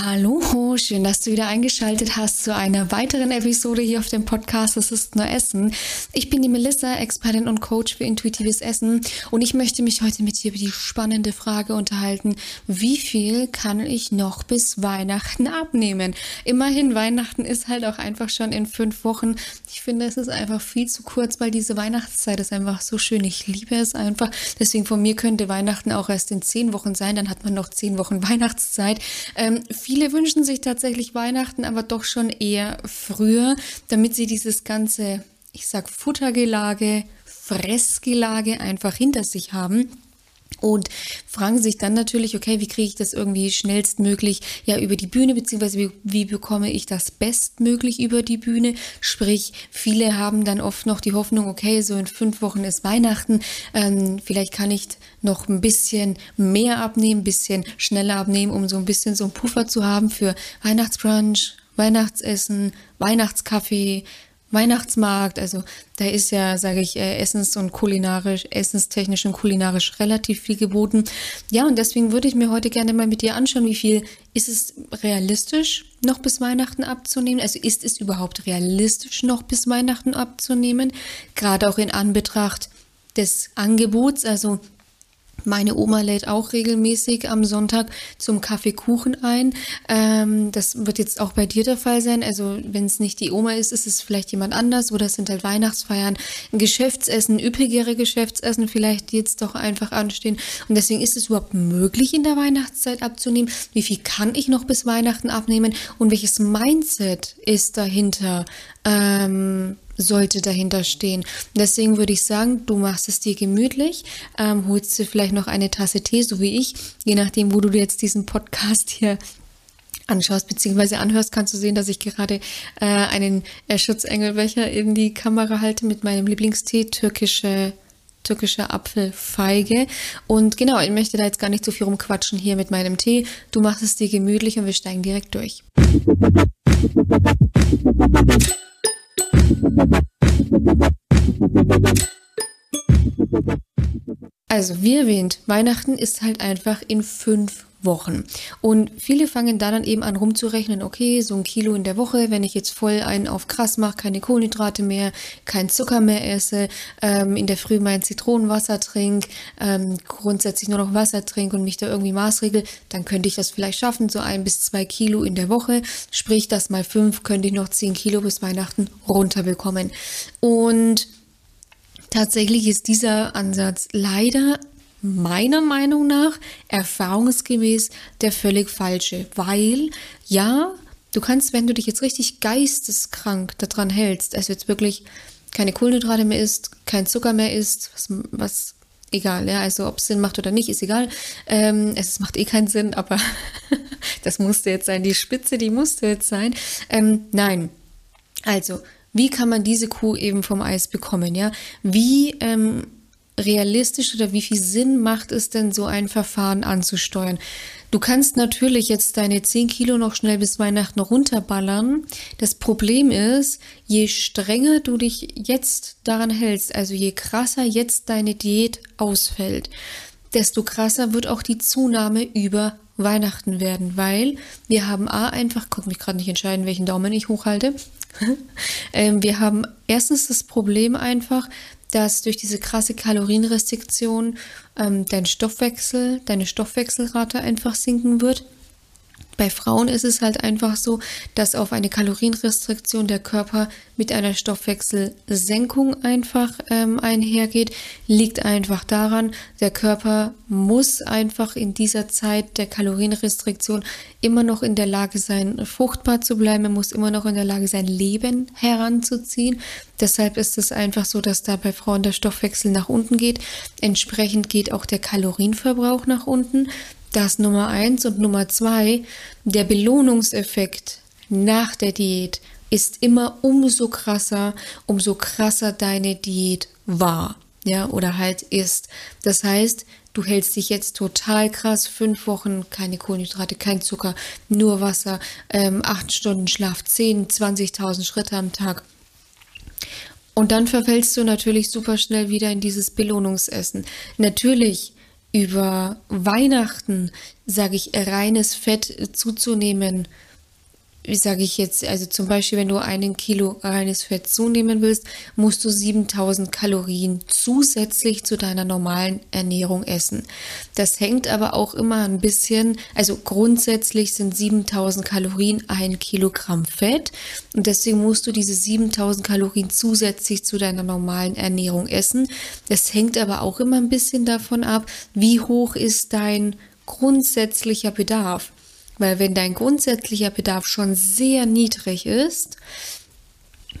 Hallo, schön, dass du wieder eingeschaltet hast zu einer weiteren Episode hier auf dem Podcast Es ist nur Essen. Ich bin die Melissa, Expertin und Coach für intuitives Essen und ich möchte mich heute mit dir über die spannende Frage unterhalten, wie viel kann ich noch bis Weihnachten abnehmen? Immerhin, Weihnachten ist halt auch einfach schon in fünf Wochen. Ich finde, es ist einfach viel zu kurz, weil diese Weihnachtszeit ist einfach so schön. Ich liebe es einfach. Deswegen von mir könnte Weihnachten auch erst in zehn Wochen sein, dann hat man noch zehn Wochen Weihnachtszeit. Ähm, viele wünschen sich tatsächlich Weihnachten, aber doch schon eher früher, damit sie dieses ganze, ich sag Futtergelage, Fressgelage einfach hinter sich haben und fragen sich dann natürlich, okay, wie kriege ich das irgendwie schnellstmöglich ja über die Bühne, beziehungsweise wie, wie, bekomme ich das bestmöglich über die Bühne? Sprich, viele haben dann oft noch die Hoffnung, okay, so in fünf Wochen ist Weihnachten, ähm, vielleicht kann ich noch ein bisschen mehr abnehmen, ein bisschen schneller abnehmen, um so ein bisschen so einen Puffer zu haben für Weihnachtsbrunch, Weihnachtsessen, Weihnachtskaffee, Weihnachtsmarkt, also da ist ja, sage ich, äh, essens- und kulinarisch, essenstechnisch und kulinarisch relativ viel geboten. Ja, und deswegen würde ich mir heute gerne mal mit dir anschauen, wie viel ist es realistisch, noch bis Weihnachten abzunehmen? Also ist es überhaupt realistisch, noch bis Weihnachten abzunehmen? Gerade auch in Anbetracht des Angebots, also meine Oma lädt auch regelmäßig am Sonntag zum Kaffeekuchen ein. Ähm, das wird jetzt auch bei dir der Fall sein. Also wenn es nicht die Oma ist, ist es vielleicht jemand anders oder es sind halt Weihnachtsfeiern, Geschäftsessen, üppigere Geschäftsessen vielleicht, jetzt doch einfach anstehen. Und deswegen ist es überhaupt möglich, in der Weihnachtszeit abzunehmen. Wie viel kann ich noch bis Weihnachten abnehmen und welches Mindset ist dahinter? Ähm, sollte dahinter stehen. Deswegen würde ich sagen, du machst es dir gemütlich, ähm, holst dir vielleicht noch eine Tasse Tee, so wie ich, je nachdem, wo du jetzt diesen Podcast hier anschaust bzw. anhörst, kannst du sehen, dass ich gerade äh, einen äh, Schutzengelbecher in die Kamera halte mit meinem Lieblingstee, türkische türkische Apfelfeige. Und genau, ich möchte da jetzt gar nicht so viel rumquatschen hier mit meinem Tee. Du machst es dir gemütlich und wir steigen direkt durch. Also, wie erwähnt, Weihnachten ist halt einfach in fünf Wochen. Und viele fangen da dann eben an rumzurechnen, okay, so ein Kilo in der Woche, wenn ich jetzt voll einen auf krass mache, keine Kohlenhydrate mehr, kein Zucker mehr esse, ähm, in der Früh mein Zitronenwasser trinke, ähm, grundsätzlich nur noch Wasser trinke und mich da irgendwie maßregel, dann könnte ich das vielleicht schaffen, so ein bis zwei Kilo in der Woche. Sprich, das mal fünf könnte ich noch zehn Kilo bis Weihnachten runterbekommen. Und Tatsächlich ist dieser Ansatz leider meiner Meinung nach erfahrungsgemäß der völlig falsche, weil ja, du kannst, wenn du dich jetzt richtig geisteskrank daran hältst, also jetzt wirklich keine Kohlenhydrate mehr isst, kein Zucker mehr isst, was, was egal, ja, also ob es Sinn macht oder nicht, ist egal. Ähm, es macht eh keinen Sinn, aber das musste jetzt sein, die Spitze, die musste jetzt sein. Ähm, nein, also wie kann man diese Kuh eben vom Eis bekommen, ja? Wie ähm, realistisch oder wie viel Sinn macht es denn, so ein Verfahren anzusteuern? Du kannst natürlich jetzt deine 10 Kilo noch schnell bis Weihnachten runterballern. Das Problem ist, je strenger du dich jetzt daran hältst, also je krasser jetzt deine Diät ausfällt, desto krasser wird auch die Zunahme über Weihnachten werden, weil wir haben A einfach, konnte mich gerade nicht entscheiden, welchen Daumen ich hochhalte. ähm, wir haben erstens das Problem einfach, dass durch diese krasse Kalorienrestriktion ähm, dein Stoffwechsel, deine Stoffwechselrate einfach sinken wird. Bei Frauen ist es halt einfach so, dass auf eine Kalorienrestriktion der Körper mit einer Stoffwechselsenkung einfach ähm, einhergeht. Liegt einfach daran, der Körper muss einfach in dieser Zeit der Kalorienrestriktion immer noch in der Lage sein, fruchtbar zu bleiben. Er muss immer noch in der Lage sein, Leben heranzuziehen. Deshalb ist es einfach so, dass da bei Frauen der Stoffwechsel nach unten geht. Entsprechend geht auch der Kalorienverbrauch nach unten. Das Nummer eins und Nummer zwei, der Belohnungseffekt nach der Diät ist immer umso krasser, umso krasser deine Diät war, ja, oder halt ist. Das heißt, du hältst dich jetzt total krass, fünf Wochen, keine Kohlenhydrate, kein Zucker, nur Wasser, ähm, acht Stunden Schlaf, 10, 20.000 Schritte am Tag. Und dann verfällst du natürlich super schnell wieder in dieses Belohnungsessen. Natürlich über Weihnachten, sage ich, reines Fett zuzunehmen, wie sage ich jetzt, also zum Beispiel, wenn du einen Kilo reines Fett zunehmen willst, musst du 7000 Kalorien zusätzlich zu deiner normalen Ernährung essen. Das hängt aber auch immer ein bisschen, also grundsätzlich sind 7000 Kalorien ein Kilogramm Fett und deswegen musst du diese 7000 Kalorien zusätzlich zu deiner normalen Ernährung essen. Das hängt aber auch immer ein bisschen davon ab, wie hoch ist dein grundsätzlicher Bedarf. Weil wenn dein grundsätzlicher Bedarf schon sehr niedrig ist,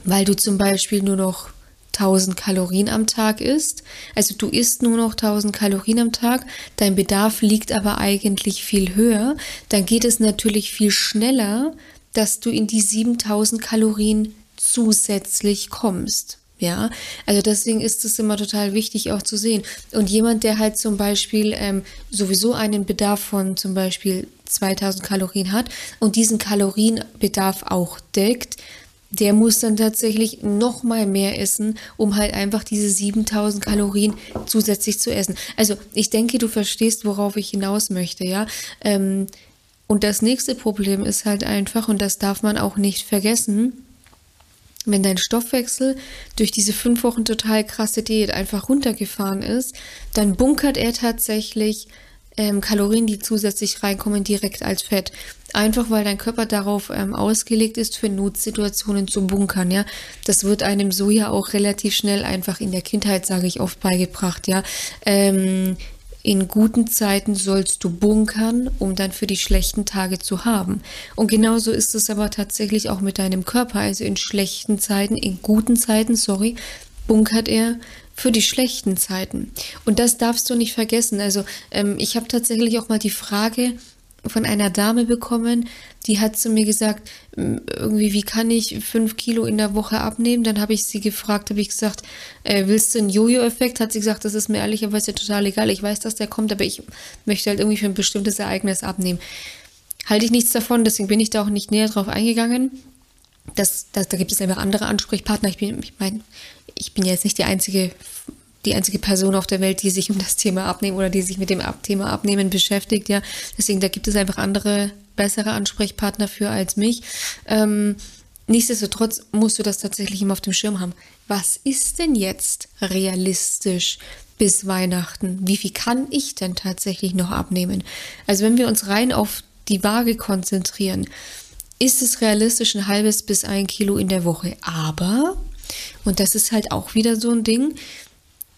weil du zum Beispiel nur noch 1000 Kalorien am Tag isst, also du isst nur noch 1000 Kalorien am Tag, dein Bedarf liegt aber eigentlich viel höher, dann geht es natürlich viel schneller, dass du in die 7000 Kalorien zusätzlich kommst. Ja, also deswegen ist es immer total wichtig auch zu sehen. Und jemand, der halt zum Beispiel ähm, sowieso einen Bedarf von zum Beispiel 2000 Kalorien hat und diesen Kalorienbedarf auch deckt, der muss dann tatsächlich noch mal mehr essen, um halt einfach diese 7000 Kalorien zusätzlich zu essen. Also ich denke, du verstehst, worauf ich hinaus möchte, ja. Ähm, und das nächste Problem ist halt einfach, und das darf man auch nicht vergessen, wenn dein Stoffwechsel durch diese fünf Wochen total krasse Diät einfach runtergefahren ist, dann bunkert er tatsächlich ähm, Kalorien, die zusätzlich reinkommen, direkt als Fett. Einfach weil dein Körper darauf ähm, ausgelegt ist, für Notsituationen zu bunkern, ja. Das wird einem so ja auch relativ schnell einfach in der Kindheit, sage ich oft, beigebracht, ja. Ähm, in guten Zeiten sollst du bunkern, um dann für die schlechten Tage zu haben. Und genauso ist es aber tatsächlich auch mit deinem Körper. Also in schlechten Zeiten, in guten Zeiten, sorry, bunkert er für die schlechten Zeiten. Und das darfst du nicht vergessen. Also ähm, ich habe tatsächlich auch mal die Frage von einer Dame bekommen, die hat zu mir gesagt, irgendwie, wie kann ich fünf Kilo in der Woche abnehmen? Dann habe ich sie gefragt, habe ich gesagt, äh, willst du einen Jojo-Effekt? Hat sie gesagt, das ist mir ehrlicherweise total egal. Ich weiß, dass der kommt, aber ich möchte halt irgendwie für ein bestimmtes Ereignis abnehmen. Halte ich nichts davon, deswegen bin ich da auch nicht näher drauf eingegangen. Das, das, da gibt es einfach andere Ansprechpartner. Ich bin, ich meine, ich bin jetzt nicht die einzige die einzige Person auf der Welt, die sich um das Thema Abnehmen oder die sich mit dem Thema Abnehmen beschäftigt, ja. Deswegen, da gibt es einfach andere, bessere Ansprechpartner für als mich. Ähm, nichtsdestotrotz musst du das tatsächlich immer auf dem Schirm haben. Was ist denn jetzt realistisch bis Weihnachten? Wie viel kann ich denn tatsächlich noch abnehmen? Also wenn wir uns rein auf die Waage konzentrieren, ist es realistisch ein halbes bis ein Kilo in der Woche. Aber, und das ist halt auch wieder so ein Ding,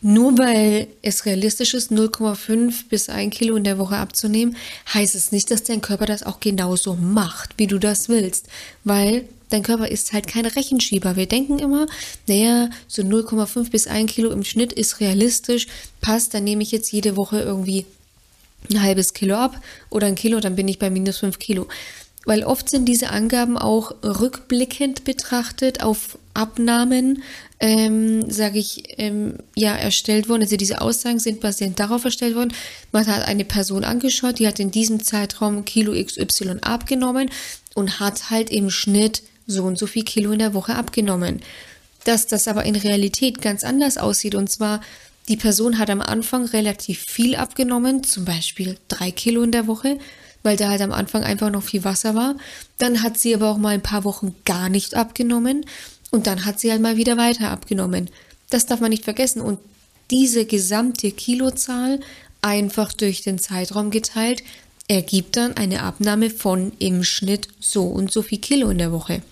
nur weil es realistisch ist, 0,5 bis 1 Kilo in der Woche abzunehmen, heißt es nicht, dass dein Körper das auch genauso macht, wie du das willst. Weil dein Körper ist halt kein Rechenschieber. Wir denken immer, naja, so 0,5 bis 1 Kilo im Schnitt ist realistisch, passt, dann nehme ich jetzt jede Woche irgendwie ein halbes Kilo ab oder ein Kilo, dann bin ich bei minus 5 Kilo. Weil oft sind diese Angaben auch rückblickend betrachtet auf Abnahmen, ähm, sage ich, ähm, ja, erstellt worden. Also diese Aussagen sind basierend darauf erstellt worden. Man hat eine Person angeschaut, die hat in diesem Zeitraum Kilo XY abgenommen und hat halt im Schnitt so und so viel Kilo in der Woche abgenommen. Dass das aber in Realität ganz anders aussieht und zwar die Person hat am Anfang relativ viel abgenommen, zum Beispiel drei Kilo in der Woche, weil da halt am Anfang einfach noch viel Wasser war. Dann hat sie aber auch mal ein paar Wochen gar nicht abgenommen und dann hat sie halt mal wieder weiter abgenommen. Das darf man nicht vergessen. Und diese gesamte Kilozahl einfach durch den Zeitraum geteilt ergibt dann eine Abnahme von im Schnitt so und so viel Kilo in der Woche.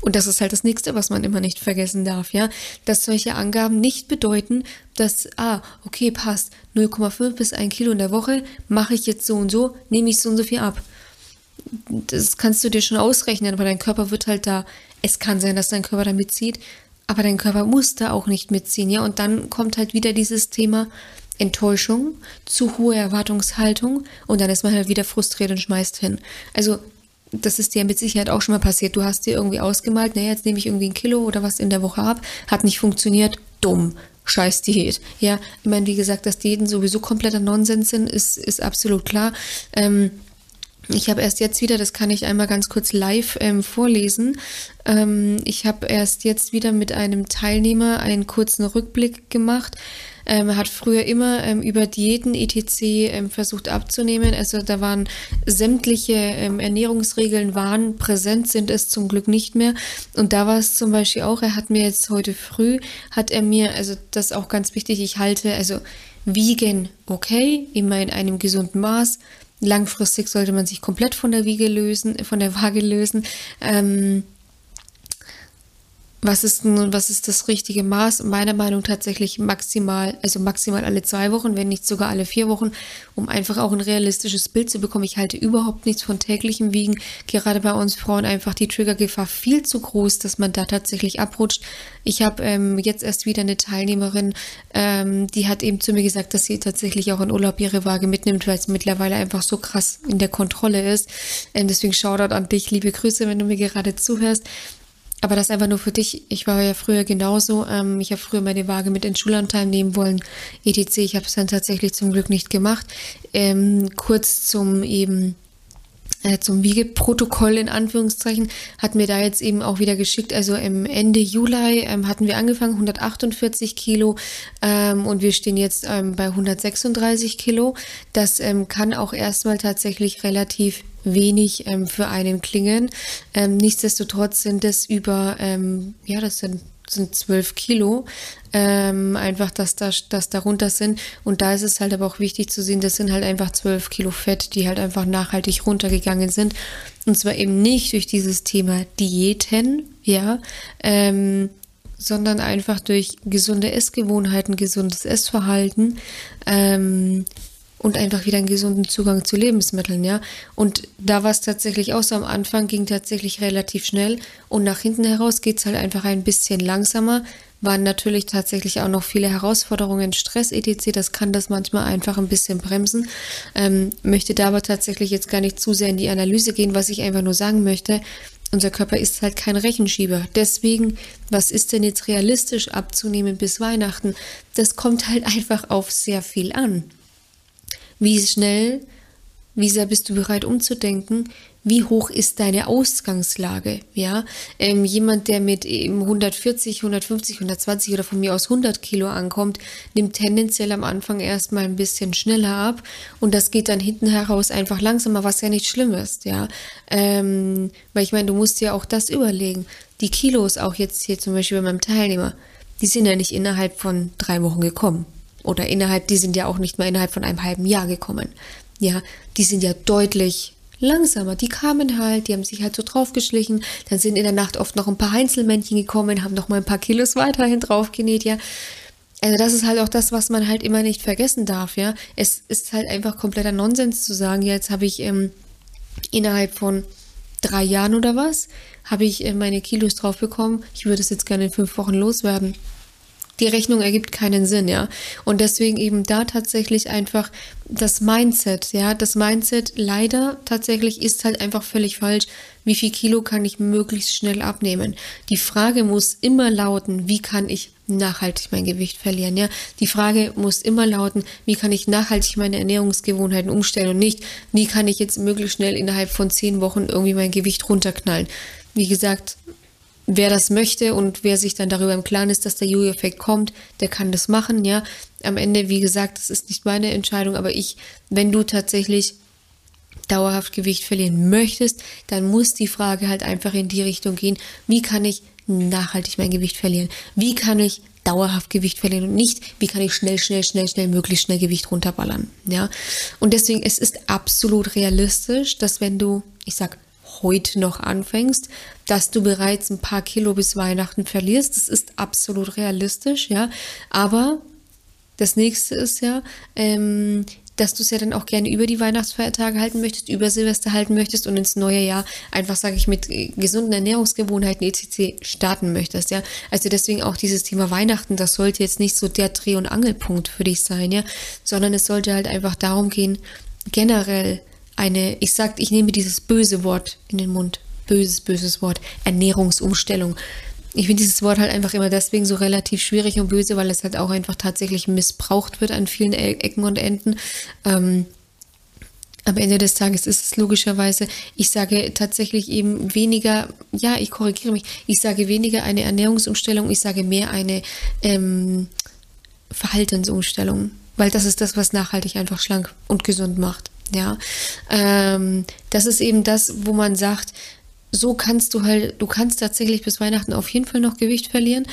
Und das ist halt das nächste, was man immer nicht vergessen darf, ja, dass solche Angaben nicht bedeuten, dass, ah, okay, passt, 0,5 bis 1 Kilo in der Woche, mache ich jetzt so und so, nehme ich so und so viel ab. Das kannst du dir schon ausrechnen, aber dein Körper wird halt da es kann sein, dass dein Körper da mitzieht, aber dein Körper muss da auch nicht mitziehen, ja. Und dann kommt halt wieder dieses Thema Enttäuschung, zu hohe Erwartungshaltung und dann ist man halt wieder frustriert und schmeißt hin. Also das ist dir mit Sicherheit auch schon mal passiert. Du hast dir irgendwie ausgemalt, naja, jetzt nehme ich irgendwie ein Kilo oder was in der Woche ab, hat nicht funktioniert, dumm. Scheiß Diät. Ja, ich meine, wie gesagt, dass Diäten sowieso kompletter Nonsens sind, ist, ist absolut klar. Ähm, ich habe erst jetzt wieder, das kann ich einmal ganz kurz live ähm, vorlesen. Ähm, ich habe erst jetzt wieder mit einem Teilnehmer einen kurzen Rückblick gemacht. ähm, hat früher immer ähm, über Diäten etc. Ähm, versucht abzunehmen. Also da waren sämtliche ähm, Ernährungsregeln waren präsent, sind es zum Glück nicht mehr. Und da war es zum Beispiel auch, er hat mir jetzt heute früh, hat er mir, also das auch ganz wichtig, ich halte, also Wiegen okay, immer in einem gesunden Maß. Langfristig sollte man sich komplett von der Wiege lösen, von der Waage lösen. Ähm, was ist nun, was ist das richtige Maß? Meiner Meinung nach tatsächlich maximal, also maximal alle zwei Wochen, wenn nicht sogar alle vier Wochen, um einfach auch ein realistisches Bild zu bekommen. Ich halte überhaupt nichts von täglichem Wiegen. Gerade bei uns Frauen einfach die Triggergefahr viel zu groß, dass man da tatsächlich abrutscht. Ich habe ähm, jetzt erst wieder eine Teilnehmerin, ähm, die hat eben zu mir gesagt, dass sie tatsächlich auch in Urlaub ihre Waage mitnimmt, weil es mittlerweile einfach so krass in der Kontrolle ist. Ähm, deswegen Shoutout an dich, liebe Grüße, wenn du mir gerade zuhörst. Aber das einfach nur für dich. Ich war ja früher genauso. Ähm, ich habe früher meine Waage mit in Schulanteil nehmen wollen, etc. Ich habe es dann tatsächlich zum Glück nicht gemacht. Ähm, kurz zum eben zum Wiegeprotokoll in Anführungszeichen hat mir da jetzt eben auch wieder geschickt. Also Ende Juli ähm, hatten wir angefangen 148 Kilo ähm, und wir stehen jetzt ähm, bei 136 Kilo. Das ähm, kann auch erstmal tatsächlich relativ wenig ähm, für einen klingen. Ähm, nichtsdestotrotz sind es über, ja, das sind sind zwölf Kilo, ähm, einfach, dass da, dass darunter sind. Und da ist es halt aber auch wichtig zu sehen, das sind halt einfach zwölf Kilo Fett, die halt einfach nachhaltig runtergegangen sind. Und zwar eben nicht durch dieses Thema Diäten, ja, ähm, sondern einfach durch gesunde Essgewohnheiten, gesundes Essverhalten, ähm, und einfach wieder einen gesunden Zugang zu Lebensmitteln, ja. Und da war es tatsächlich auch so am Anfang, ging tatsächlich relativ schnell und nach hinten heraus geht es halt einfach ein bisschen langsamer. Waren natürlich tatsächlich auch noch viele Herausforderungen, Stress etc. Das kann das manchmal einfach ein bisschen bremsen. Ähm, möchte da aber tatsächlich jetzt gar nicht zu sehr in die Analyse gehen, was ich einfach nur sagen möchte. Unser Körper ist halt kein Rechenschieber. Deswegen, was ist denn jetzt realistisch abzunehmen bis Weihnachten? Das kommt halt einfach auf sehr viel an. Wie schnell, wie sehr bist du bereit umzudenken? Wie hoch ist deine Ausgangslage? Ja, ähm, jemand, der mit eben 140, 150, 120 oder von mir aus 100 Kilo ankommt, nimmt tendenziell am Anfang erstmal ein bisschen schneller ab und das geht dann hinten heraus einfach langsamer, was ja nicht schlimm ist. Ja, ähm, weil ich meine, du musst dir auch das überlegen. Die Kilos, auch jetzt hier zum Beispiel bei meinem Teilnehmer, die sind ja nicht innerhalb von drei Wochen gekommen oder innerhalb, die sind ja auch nicht mal innerhalb von einem halben Jahr gekommen. Ja, die sind ja deutlich langsamer. Die kamen halt, die haben sich halt so draufgeschlichen, dann sind in der Nacht oft noch ein paar Einzelmännchen gekommen, haben noch mal ein paar Kilos weiterhin draufgenäht, ja. Also das ist halt auch das, was man halt immer nicht vergessen darf, ja. Es ist halt einfach kompletter Nonsens zu sagen, ja, jetzt habe ich ähm, innerhalb von drei Jahren oder was, habe ich äh, meine Kilos drauf bekommen. Ich würde es jetzt gerne in fünf Wochen loswerden die Rechnung ergibt keinen Sinn, ja. Und deswegen eben da tatsächlich einfach das Mindset, ja. Das Mindset leider tatsächlich ist halt einfach völlig falsch. Wie viel Kilo kann ich möglichst schnell abnehmen? Die Frage muss immer lauten, wie kann ich nachhaltig mein Gewicht verlieren, ja. Die Frage muss immer lauten, wie kann ich nachhaltig meine Ernährungsgewohnheiten umstellen und nicht, wie kann ich jetzt möglichst schnell innerhalb von zehn Wochen irgendwie mein Gewicht runterknallen. Wie gesagt, wer das möchte und wer sich dann darüber im Klaren ist, dass der Jojo-Effekt kommt, der kann das machen, ja. Am Ende, wie gesagt, das ist nicht meine Entscheidung, aber ich, wenn du tatsächlich dauerhaft Gewicht verlieren möchtest, dann muss die Frage halt einfach in die Richtung gehen, wie kann ich nachhaltig mein Gewicht verlieren? Wie kann ich dauerhaft Gewicht verlieren und nicht, wie kann ich schnell, schnell, schnell, schnell, möglichst schnell Gewicht runterballern, ja? Und deswegen, es ist absolut realistisch, dass wenn du, ich sag, heute noch anfängst, dass du bereits ein paar Kilo bis Weihnachten verlierst. Das ist absolut realistisch, ja. Aber das nächste ist ja, ähm, dass du es ja dann auch gerne über die Weihnachtsfeiertage halten möchtest, über Silvester halten möchtest und ins neue Jahr einfach, sage ich, mit gesunden Ernährungsgewohnheiten etc. starten möchtest, ja. Also deswegen auch dieses Thema Weihnachten, das sollte jetzt nicht so der Dreh- und Angelpunkt für dich sein, ja, sondern es sollte halt einfach darum gehen, generell eine, ich sag, ich nehme dieses böse Wort in den Mund, böses, böses Wort, Ernährungsumstellung. Ich finde dieses Wort halt einfach immer deswegen so relativ schwierig und böse, weil es halt auch einfach tatsächlich missbraucht wird an vielen e-, Ecken und Enden. Ähm, am Ende des Tages ist es logischerweise, ich sage tatsächlich eben weniger, ja, ich korrigiere mich, ich sage weniger eine Ernährungsumstellung, ich sage mehr eine ähm, Verhaltensumstellung, weil das ist das, was nachhaltig einfach schlank und gesund macht. Ja, ähm, das ist eben das, wo man sagt, so kannst du halt, du kannst tatsächlich bis Weihnachten auf jeden Fall noch Gewicht verlieren,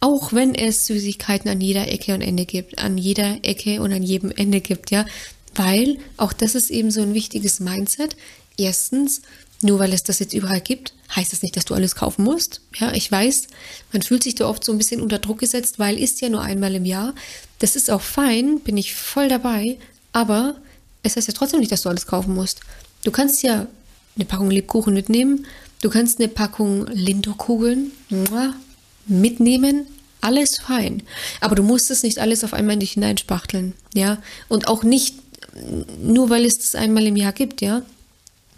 auch wenn es Süßigkeiten an jeder Ecke und Ende gibt, an jeder Ecke und an jedem Ende gibt, ja, weil auch das ist eben so ein wichtiges Mindset. Erstens, nur weil es das jetzt überall gibt, heißt das nicht, dass du alles kaufen musst. Ja, ich weiß, man fühlt sich da oft so ein bisschen unter Druck gesetzt, weil ist ja nur einmal im Jahr. Das ist auch fein, bin ich voll dabei, aber es heißt ja trotzdem nicht, dass du alles kaufen musst. Du kannst ja eine Packung Lebkuchen mitnehmen, du kannst eine Packung Lindor-Kugeln mitnehmen, alles fein. Aber du musst es nicht alles auf einmal in dich hineinspachteln, ja. Und auch nicht nur, weil es das einmal im Jahr gibt, ja.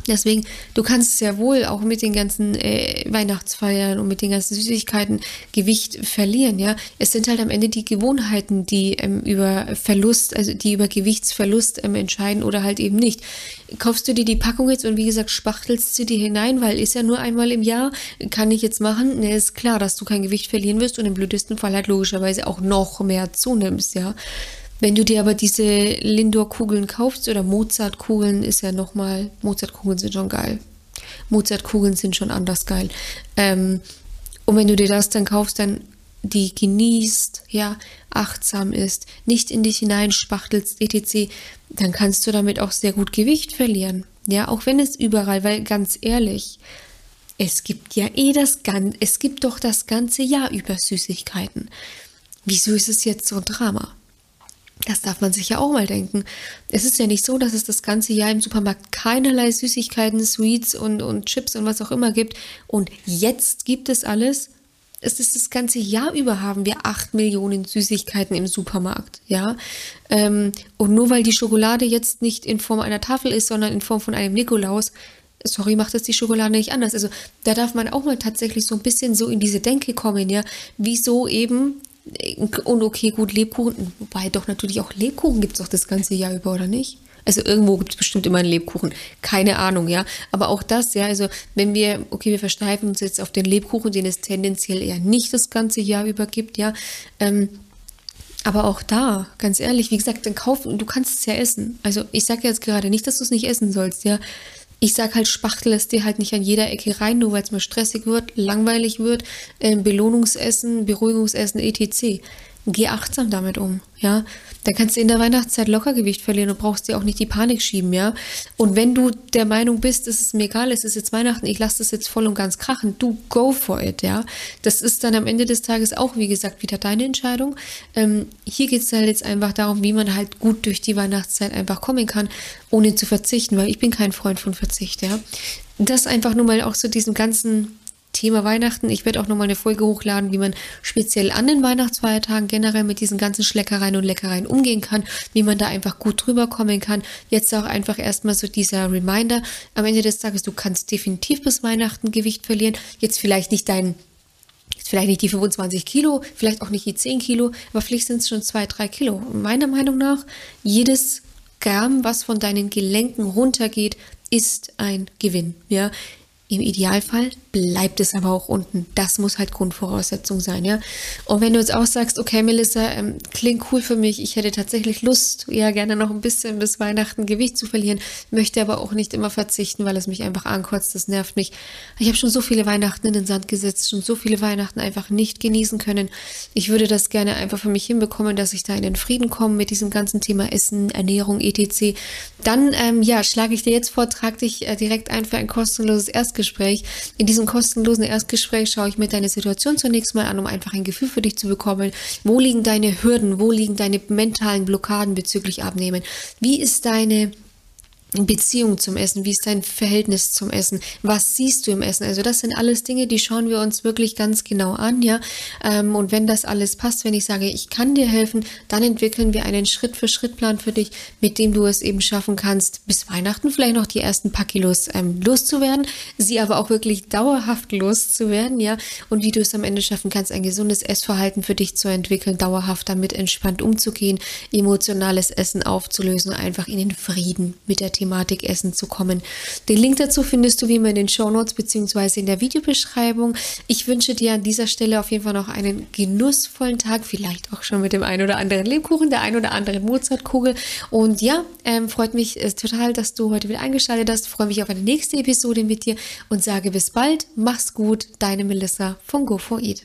Deswegen, du kannst sehr wohl auch mit den ganzen äh, Weihnachtsfeiern und mit den ganzen Süßigkeiten Gewicht verlieren, ja. Es sind halt am Ende die Gewohnheiten, die ähm, über Verlust, also die über Gewichtsverlust ähm, entscheiden oder halt eben nicht. Kaufst du dir die Packung jetzt und wie gesagt, spachtelst du dir hinein, weil ist ja nur einmal im Jahr, kann ich jetzt machen. Ne, ist klar, dass du kein Gewicht verlieren wirst und im blödesten Fall halt logischerweise auch noch mehr zunimmst, ja. Wenn du dir aber diese Lindor-Kugeln kaufst oder Mozart-Kugeln, ist ja nochmal, Mozart-Kugeln sind schon geil. Mozart-Kugeln sind schon anders geil. Ähm, und wenn du dir das dann kaufst, dann die genießt, ja, achtsam ist, nicht in dich hineinspachtelst, etc., dann kannst du damit auch sehr gut Gewicht verlieren. Ja, auch wenn es überall, weil ganz ehrlich, es gibt ja eh das ganze, es gibt doch das ganze Jahr über Süßigkeiten. Wieso ist es jetzt so ein Drama? Das darf man sich ja auch mal denken. Es ist ja nicht so, dass es das ganze Jahr im Supermarkt keinerlei Süßigkeiten, Sweets und, und Chips und was auch immer gibt. Und jetzt gibt es alles. Es ist das ganze Jahr über haben wir acht Millionen Süßigkeiten im Supermarkt, ja. Ähm, und nur weil die Schokolade jetzt nicht in Form einer Tafel ist, sondern in Form von einem Nikolaus, sorry, macht das die Schokolade nicht anders. Also da darf man auch mal tatsächlich so ein bisschen so in diese Denke kommen, ja, wieso eben und okay, gut, Lebkuchen, wobei doch natürlich auch Lebkuchen gibt es doch das ganze Jahr über, oder nicht? Also irgendwo gibt es bestimmt immer einen Lebkuchen. Keine Ahnung, ja. Aber auch das, ja, also wenn wir, okay, wir versteifen uns jetzt auf den Lebkuchen, den es tendenziell eher nicht das ganze Jahr über gibt, ja. Ähm, aber auch da, ganz ehrlich, wie gesagt, dann kaufen, du kannst es ja essen. Also ich sage jetzt gerade nicht, dass du es nicht essen sollst, ja ich sag halt, spachtel es dir halt nicht an jeder Ecke rein, nur weil es mal stressig wird, langweilig wird, äh, Belohnungsessen, Beruhigungsessen, etc. Geh achtsam damit um, ja. Dann kannst du in der Weihnachtszeit locker Gewicht verlieren und brauchst dir auch nicht die Panik schieben, ja. Und wenn du der Meinung bist, es ist mir egal, es ist jetzt Weihnachten, ich lasse das jetzt voll und ganz krachen, du go for it, ja. Das ist dann am Ende des Tages auch, wie gesagt, wieder deine Entscheidung. Ähm, hier geht es halt jetzt einfach darum, wie man halt gut durch die Weihnachtszeit einfach kommen kann, ohne zu verzichten, weil ich bin kein Freund von Verzicht, ja. Das einfach nur mal auch zu so diesem ganzen Thema Weihnachten. Ich werde auch nochmal eine Folge hochladen, wie man speziell an den Weihnachtsfeiertagen generell mit diesen ganzen Schleckereien und Leckereien umgehen kann, wie man da einfach gut drüber kommen kann. Jetzt auch einfach erstmal so dieser Reminder. Am Ende des Tages, du kannst definitiv bis Weihnachten Gewicht verlieren. Jetzt vielleicht nicht dein vielleicht nicht die 25 Kilo, vielleicht auch nicht die 10 Kilo, aber vielleicht sind es schon 2, 3 Kilo. Meiner Meinung nach, jedes Gramm, was von deinen Gelenken runtergeht, ist ein Gewinn. Ja, im Idealfall bleibt es aber auch unten. Das muss halt Grundvoraussetzung sein, ja. Und wenn du jetzt auch sagst, okay, Melissa, ähm, klingt cool für mich, ich hätte tatsächlich Lust, ja gerne noch ein bisschen bis Weihnachten Gewicht zu verlieren, möchte aber auch nicht immer verzichten, weil es mich einfach ankotzt, das nervt mich. Ich habe schon so viele Weihnachten in den Sand gesetzt, schon so viele Weihnachten einfach nicht genießen können. Ich würde das gerne einfach für mich hinbekommen, dass ich da in den Frieden komme mit diesem ganzen Thema Essen, Ernährung, etc. Dann, ähm, ja, schlage ich dir jetzt vor, trag dich äh, direkt ein für ein kostenloses Erstgespräch Erstgespräch. In diesem kostenlosen Erstgespräch schaue ich mir deine Situation zunächst mal an, um einfach ein Gefühl für dich zu bekommen. Wo liegen deine Hürden? Wo liegen deine mentalen Blockaden bezüglich Abnehmen? Wie ist deine Beziehung zum Essen, wie ist dein Verhältnis zum Essen, was siehst du im Essen? Also das sind alles Dinge, die schauen wir uns wirklich ganz genau an, ja. Ähm, und wenn das alles passt, wenn ich sage, ich kann dir helfen, dann entwickeln wir einen Schritt-für-Schritt-Plan für dich, mit dem du es eben schaffen kannst, bis Weihnachten vielleicht noch die ersten paar Kilos ähm, loszuwerden, sie aber auch wirklich dauerhaft loszuwerden, ja. Und wie du es am Ende schaffen kannst, ein gesundes Essverhalten für dich zu entwickeln, dauerhaft damit entspannt umzugehen, emotionales Essen aufzulösen, einfach in den Frieden mit der Thematik Essen zu kommen. Den Link dazu findest du wie immer in den Show Notes beziehungsweise in der Videobeschreibung. Ich wünsche dir an dieser Stelle auf jeden Fall noch einen genussvollen Tag, vielleicht auch schon mit dem einen oder anderen Lebkuchen, der einen oder anderen Mozartkugel. Und ja, ähm, freut mich äh, total, dass du heute wieder eingeschaltet hast. Freue mich auf eine nächste Episode mit dir und sage bis bald. Mach's gut, deine Melissa von Go4Eat.